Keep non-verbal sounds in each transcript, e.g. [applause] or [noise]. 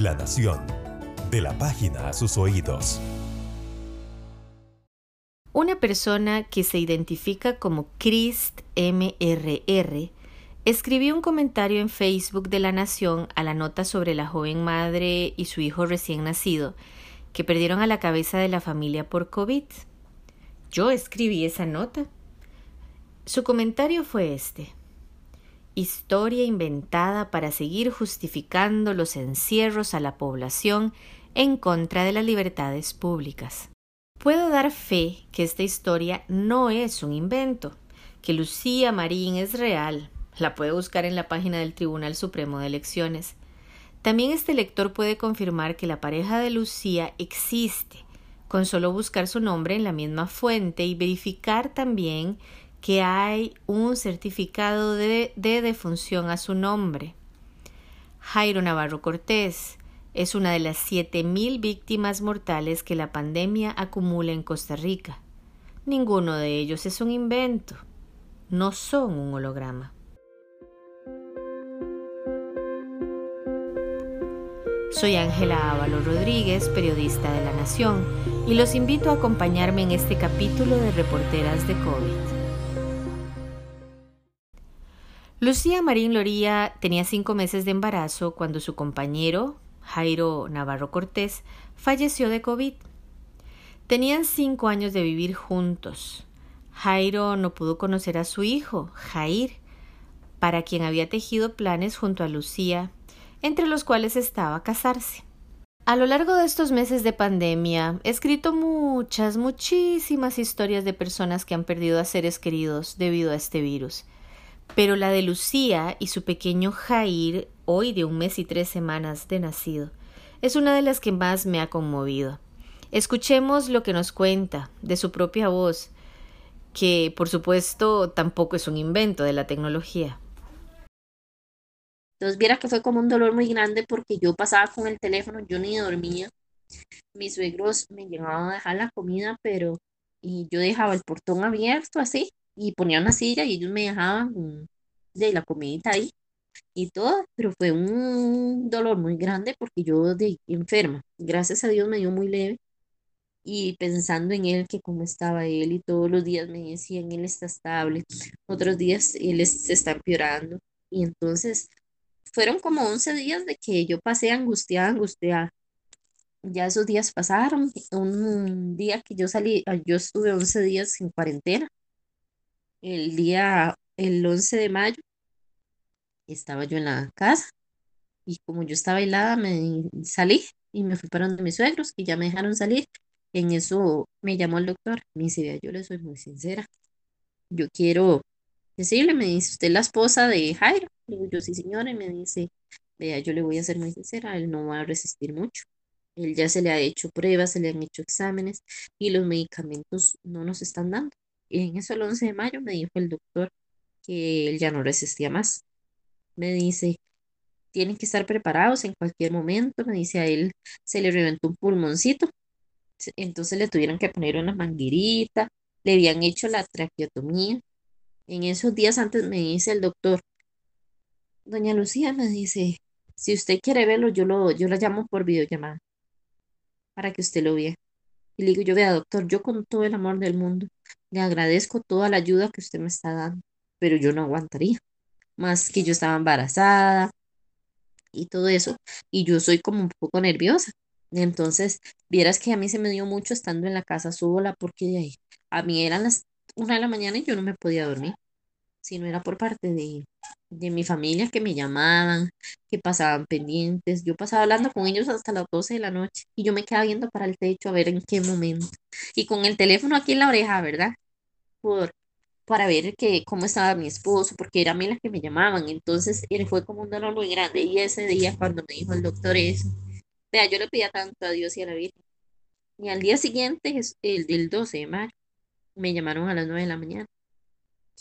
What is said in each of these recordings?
La Nación. De la página a sus oídos. Una persona que se identifica como Christ MRR escribió un comentario en Facebook de La Nación a la nota sobre la joven madre y su hijo recién nacido que perdieron a la cabeza de la familia por COVID. Yo escribí esa nota. Su comentario fue este historia inventada para seguir justificando los encierros a la población en contra de las libertades públicas. Puedo dar fe que esta historia no es un invento, que Lucía Marín es real. La puede buscar en la página del Tribunal Supremo de Elecciones. También este lector puede confirmar que la pareja de Lucía existe, con solo buscar su nombre en la misma fuente y verificar también que hay un certificado de, defunción a su nombre. Jairo Navarro Cortés es una de las 7.000 víctimas mortales que la pandemia acumula en Costa Rica. Ninguno de ellos es un invento, no son un holograma. Soy Ángela Ávalo Rodríguez, periodista de La Nación, y los invito a acompañarme en este capítulo de Reporteras de COVID. Lucía Marín Loría tenía cinco meses de embarazo cuando su compañero, Jairo Navarro Cortés, falleció de COVID. Tenían cinco años de vivir juntos. Jairo no pudo conocer a su hijo, Jair, para quien había tejido planes junto a Lucía, entre los cuales estaba casarse. A lo largo de estos meses de pandemia he escrito muchas, muchísimas historias de personas que han perdido a seres queridos debido a este virus pero la de Lucía y su pequeño Jair, hoy de un mes y tres semanas de nacido, es una de las que más me ha conmovido. Escuchemos lo que nos cuenta de su propia voz, que por supuesto tampoco es un invento de la tecnología. Entonces viera que fue como un dolor muy grande porque yo pasaba con el teléfono, yo ni dormía. Mis suegros me llegaban a dejar la comida, pero y yo dejaba el portón abierto así y ponía una silla y ellos me dejaban de la comidita ahí y todo, pero fue un dolor muy grande porque yo de enferma, gracias a Dios me dio muy leve y pensando en él, que cómo estaba él y todos los días me decían, él está estable, otros días él se está empeorando y entonces fueron como 11 días de que yo pasé angustiada, angustiada. Ya esos días pasaron, un día que yo salí, yo estuve 11 días en cuarentena el día, el 11 de mayo, estaba yo en la casa y como yo estaba helada, me salí y me fui para donde mis suegros, que ya me dejaron salir. En eso me llamó el doctor, me dice, vea, yo le soy muy sincera. Yo quiero decirle, me dice, ¿usted es la esposa de Jairo? Le digo, yo sí, señora, y me dice, vea, yo le voy a ser muy sincera, él no va a resistir mucho. Él ya se le ha hecho pruebas, se le han hecho exámenes y los medicamentos no nos están dando en eso el 11 de mayo me dijo el doctor que él ya no resistía más. Me dice, tienen que estar preparados en cualquier momento. Me dice, a él se le reventó un pulmoncito. Entonces le tuvieron que poner una manguerita, le habían hecho la traqueotomía. En esos días antes me dice el doctor, doña Lucía me dice, si usted quiere verlo, yo lo, yo la llamo por videollamada para que usted lo vea. Y le digo, yo vea, doctor, yo con todo el amor del mundo, le agradezco toda la ayuda que usted me está dando, pero yo no aguantaría. Más que yo estaba embarazada y todo eso, y yo soy como un poco nerviosa. Entonces, vieras que a mí se me dio mucho estando en la casa sola, porque de ahí, a mí eran las una de la mañana y yo no me podía dormir, si no era por parte de, de mi familia que me llamaban, que pasaban pendientes. Yo pasaba hablando con ellos hasta las 12 de la noche y yo me quedaba viendo para el techo a ver en qué momento. Y con el teléfono aquí en la oreja, ¿verdad? Por, para ver que, cómo estaba mi esposo, porque era a mí las que me llamaban. Entonces él fue como un dolor muy grande. Y ese día cuando me dijo el doctor eso, vea, yo le pedía tanto a Dios y a la Virgen. Y al día siguiente, el del 12 de mayo, me llamaron a las 9 de la mañana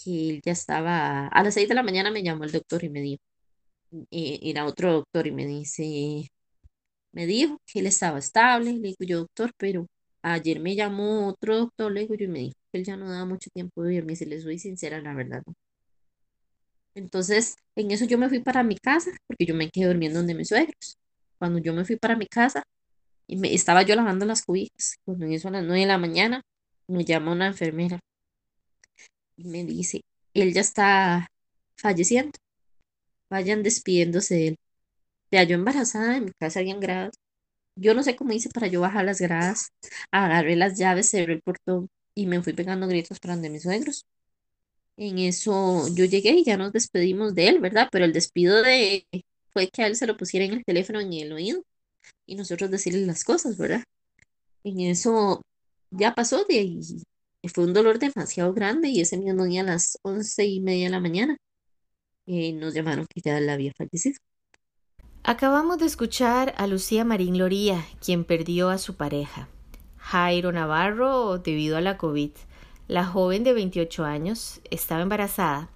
que él ya estaba, a las 6 de la mañana me llamó el doctor y me dijo, eh, era otro doctor y me dice, me dijo que él estaba estable, le digo yo, doctor, pero ayer me llamó otro doctor, le digo yo, y me dijo que él ya no daba mucho tiempo de vivir, me le soy sincera, la verdad. Entonces, en eso yo me fui para mi casa, porque yo me quedé durmiendo donde mis suegros. cuando yo me fui para mi casa y me estaba yo lavando las cubijas, cuando eso a las nueve de la mañana, me llama una enfermera y me dice, él ya está falleciendo, vayan despidiéndose de él. Ya yo embarazada, en mi casa habían gradas. Yo no sé cómo hice para yo bajar las gradas, agarré las llaves, cerré el portón y me fui pegando gritos para donde mis suegros. En eso yo llegué y ya nos despedimos de él, ¿verdad? Pero el despido de fue que a él se lo pusiera en el teléfono en el oído y nosotros decirle las cosas, ¿verdad? En eso ya pasó de ahí. Fue un dolor demasiado grande y ese mismo día a las once y media de la mañana eh, nos llamaron que ya la había fallecido. Acabamos de escuchar a Lucía Marín Loría, quien perdió a su pareja, Jairo Navarro, debido a la COVID. La joven de 28 años estaba embarazada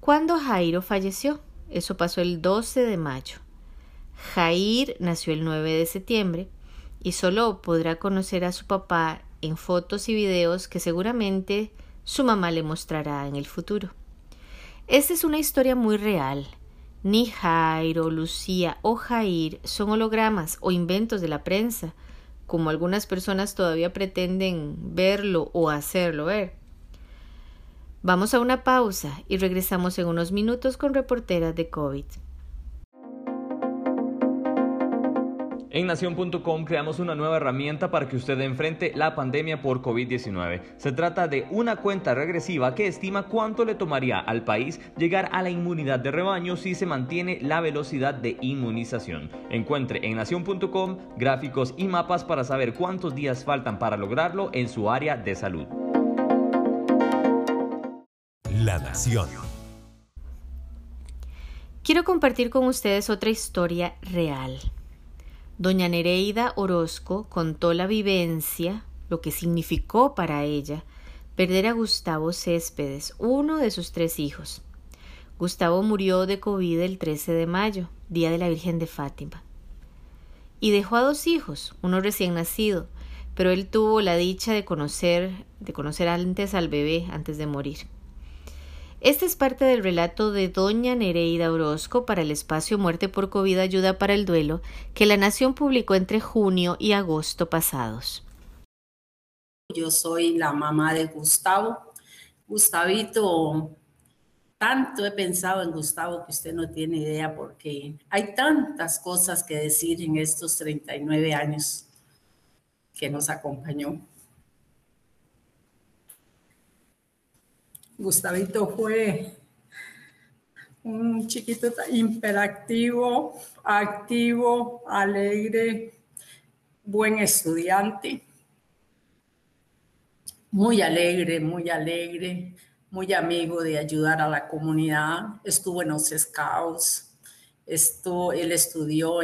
cuando Jairo falleció. Eso pasó el 12 de mayo. Jair nació el 9 de septiembre y solo podrá conocer a su papá en fotos y videos que seguramente su mamá le mostrará en el futuro. Esta es una historia muy real. Ni Jairo, Lucía o Jair son hologramas o inventos de la prensa como algunas personas todavía pretenden verlo o hacerlo ver. Vamos a una pausa y regresamos en unos minutos con reporteras de COVID. En nación.com creamos una nueva herramienta para que usted enfrente la pandemia por COVID-19. Se trata de una cuenta regresiva que estima cuánto le tomaría al país llegar a la inmunidad de rebaño si se mantiene la velocidad de inmunización. Encuentre en nación.com gráficos y mapas para saber cuántos días faltan para lograrlo en su área de salud. La Nación. Quiero compartir con ustedes otra historia real. Doña Nereida Orozco contó la vivencia, lo que significó para ella perder a Gustavo Céspedes, uno de sus tres hijos. Gustavo murió de COVID el 13 de mayo, día de la Virgen de Fátima. Y dejó a dos hijos, uno recién nacido, pero él tuvo la dicha de conocer, de conocer antes al bebé antes de morir. Este es parte del relato de Doña Nereida Orozco para el espacio Muerte por COVID Ayuda para el Duelo que la Nación publicó entre junio y agosto pasados. Yo soy la mamá de Gustavo. Gustavito, tanto he pensado en Gustavo que usted no tiene idea porque hay tantas cosas que decir en estos 39 años que nos acompañó. Gustavito fue un chiquito imperactivo, activo, alegre, buen estudiante, muy alegre, muy alegre, muy amigo de ayudar a la comunidad. Estuvo en los scouts, esto, él estudió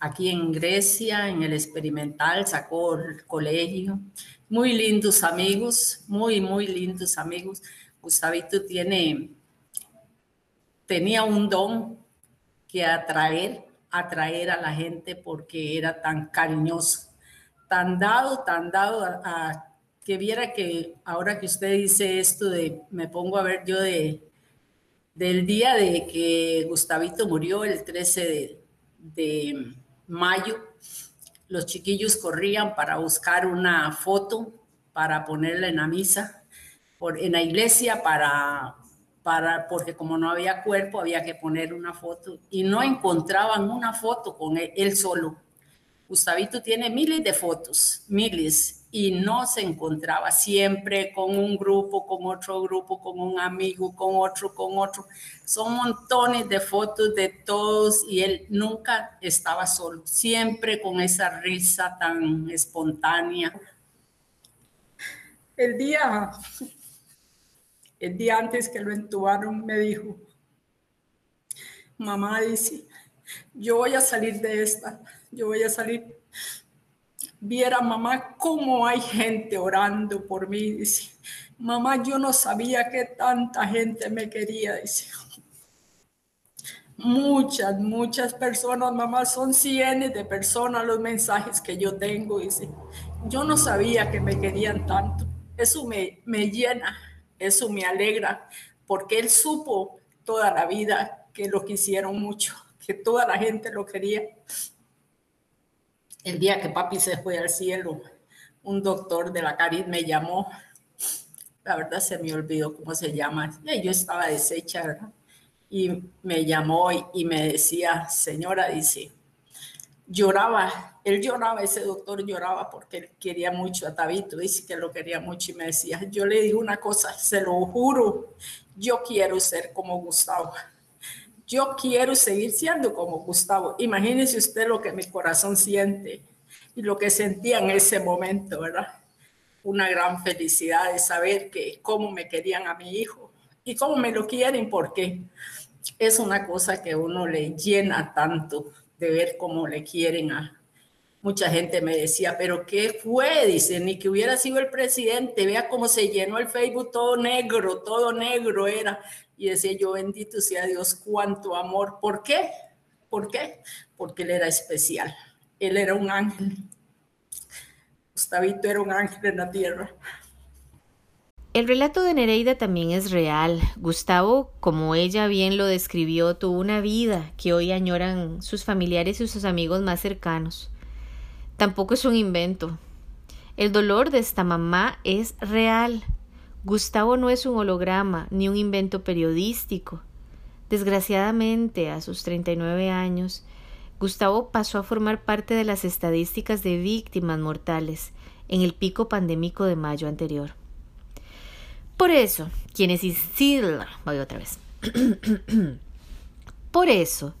aquí en Grecia, en el experimental, sacó el colegio. Muy lindos amigos, muy, muy lindos amigos. Gustavito tiene, tenía un don que atraer, atraer a la gente porque era tan cariñoso, tan dado, tan dado que viera que ahora que usted dice esto de, me pongo a ver yo de, del día de que Gustavito murió, el 13 de, de mayo, los chiquillos corrían para buscar una foto para ponerla en la misa en la iglesia para, para, porque como no había cuerpo, había que poner una foto y no encontraban una foto con él, solo. Gustavito tiene miles de fotos, miles, y no se encontraba siempre con un grupo, con otro grupo, con un amigo, con otro, con otro. Son montones de fotos de todos y él nunca estaba solo, siempre con esa risa tan espontánea. El día el día antes que lo entubaron me dijo, mamá dice, yo voy a salir de esta, yo voy a salir. Viera mamá cómo hay gente orando por mí, dice, mamá yo no sabía que tanta gente me quería, dice. Muchas, muchas personas, mamá, son cientos de personas los mensajes que yo tengo, dice. Yo no sabía que me querían tanto. Eso me, me llena, eso me alegra porque él supo toda la vida que lo quisieron mucho, que toda la gente lo quería. el día que papi se fue al cielo, un doctor de la Caribe me llamó. La verdad se me olvidó cómo se llama. Yo estaba deshecha, ¿verdad? Y me llamó y, me decía, señora, dice, lloraba, él lloraba, ese doctor lloraba porque él quería mucho a Tabito, dice que lo quería mucho y me decía, yo le digo una cosa, se lo juro, yo quiero ser como Gustavo. Yo quiero seguir siendo como Gustavo. Imagínese usted lo que mi corazón siente y lo que sentía en ese momento, ¿verdad? Una gran felicidad de saber que cómo me querían a mi hijo y cómo me lo quieren, porque es una cosa que uno le llena tanto ver cómo le quieren a mucha gente me decía, pero ¿qué fue? Dice, ni que hubiera sido el presidente, vea cómo se llenó el Facebook todo negro, todo negro era. Y decía yo, bendito sea Dios, cuánto amor. ¿Por qué? ¿Por qué? Porque él era especial. Él era un ángel. Gustavito era un ángel en la tierra. El relato de Nereida también es real. Gustavo, como ella bien lo describió, tuvo una vida que hoy añoran sus familiares y sus amigos más cercanos. Tampoco es un invento. El dolor de esta mamá es real. Gustavo no es un holograma ni un invento periodístico. Desgraciadamente, a sus 39 años, Gustavo pasó a formar parte de las estadísticas de víctimas mortales en el pico pandémico de mayo anterior. Por eso, quienes voy otra vez. [clears throat] Por eso,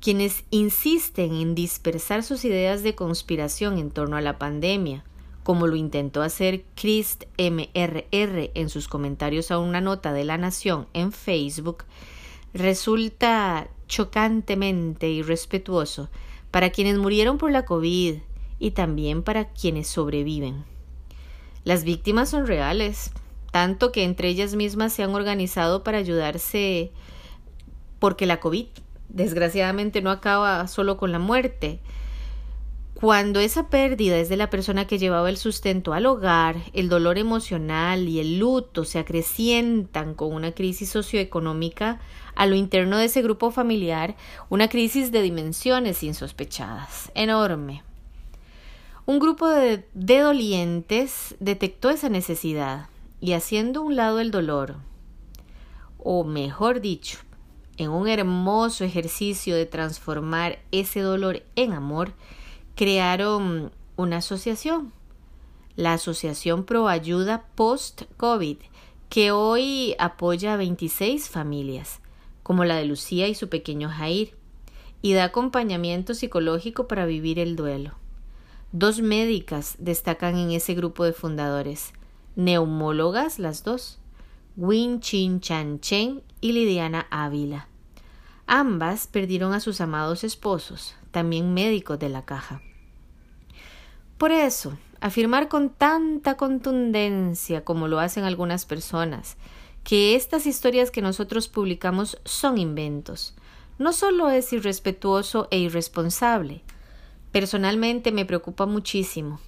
quienes insisten en dispersar sus ideas de conspiración en torno a la pandemia, como lo intentó hacer Christ MRR en sus comentarios a una nota de La Nación en Facebook, resulta chocantemente irrespetuoso para quienes murieron por la COVID y también para quienes sobreviven. Las víctimas son reales, tanto que entre ellas mismas se han organizado para ayudarse porque la COVID desgraciadamente no acaba solo con la muerte. Cuando esa pérdida es de la persona que llevaba el sustento al hogar, el dolor emocional y el luto se acrecientan con una crisis socioeconómica a lo interno de ese grupo familiar, una crisis de dimensiones insospechadas, enorme. Un grupo de, de dolientes detectó esa necesidad y haciendo un lado el dolor, o mejor dicho, en un hermoso ejercicio de transformar ese dolor en amor, crearon una asociación, la Asociación Pro Ayuda Post-COVID, que hoy apoya a 26 familias, como la de Lucía y su pequeño Jair, y da acompañamiento psicológico para vivir el duelo. Dos médicas destacan en ese grupo de fundadores, neumólogas las dos, Win Chin Chan Chen y Lidiana Ávila. Ambas perdieron a sus amados esposos, también médicos de la caja. Por eso, afirmar con tanta contundencia como lo hacen algunas personas, que estas historias que nosotros publicamos son inventos, no solo es irrespetuoso e irresponsable, personalmente me preocupa muchísimo,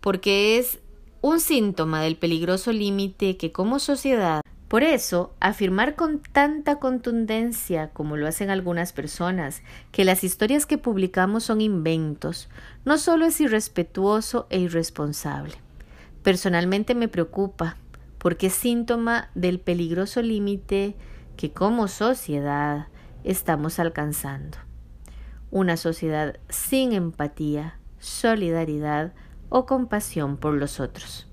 porque es un síntoma del peligroso límite que como sociedad por eso, afirmar con tanta contundencia como lo hacen algunas personas que las historias que publicamos son inventos, no solo es irrespetuoso e irresponsable. Personalmente me preocupa porque es síntoma del peligroso límite que como sociedad estamos alcanzando. Una sociedad sin empatía, solidaridad o compasión por los otros.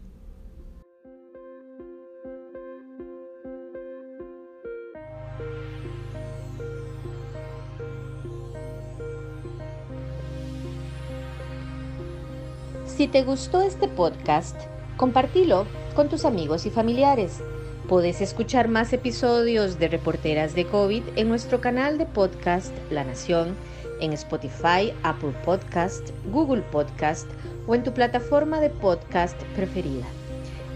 Si te gustó este podcast, compartilo con tus amigos y familiares. Puedes escuchar más episodios de Reporteras de COVID en nuestro canal de podcast La Nación, en Spotify, Apple Podcast, Google Podcast o en tu plataforma de podcast preferida.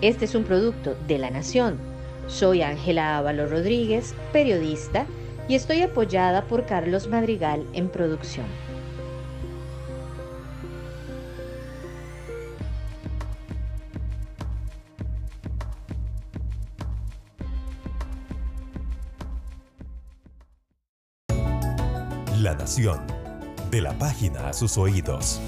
Este es un producto de La Nación. Soy Ángela Ávalo Rodríguez, periodista, y estoy apoyada por Carlos Madrigal en producción. La Nación. De la página a sus oídos.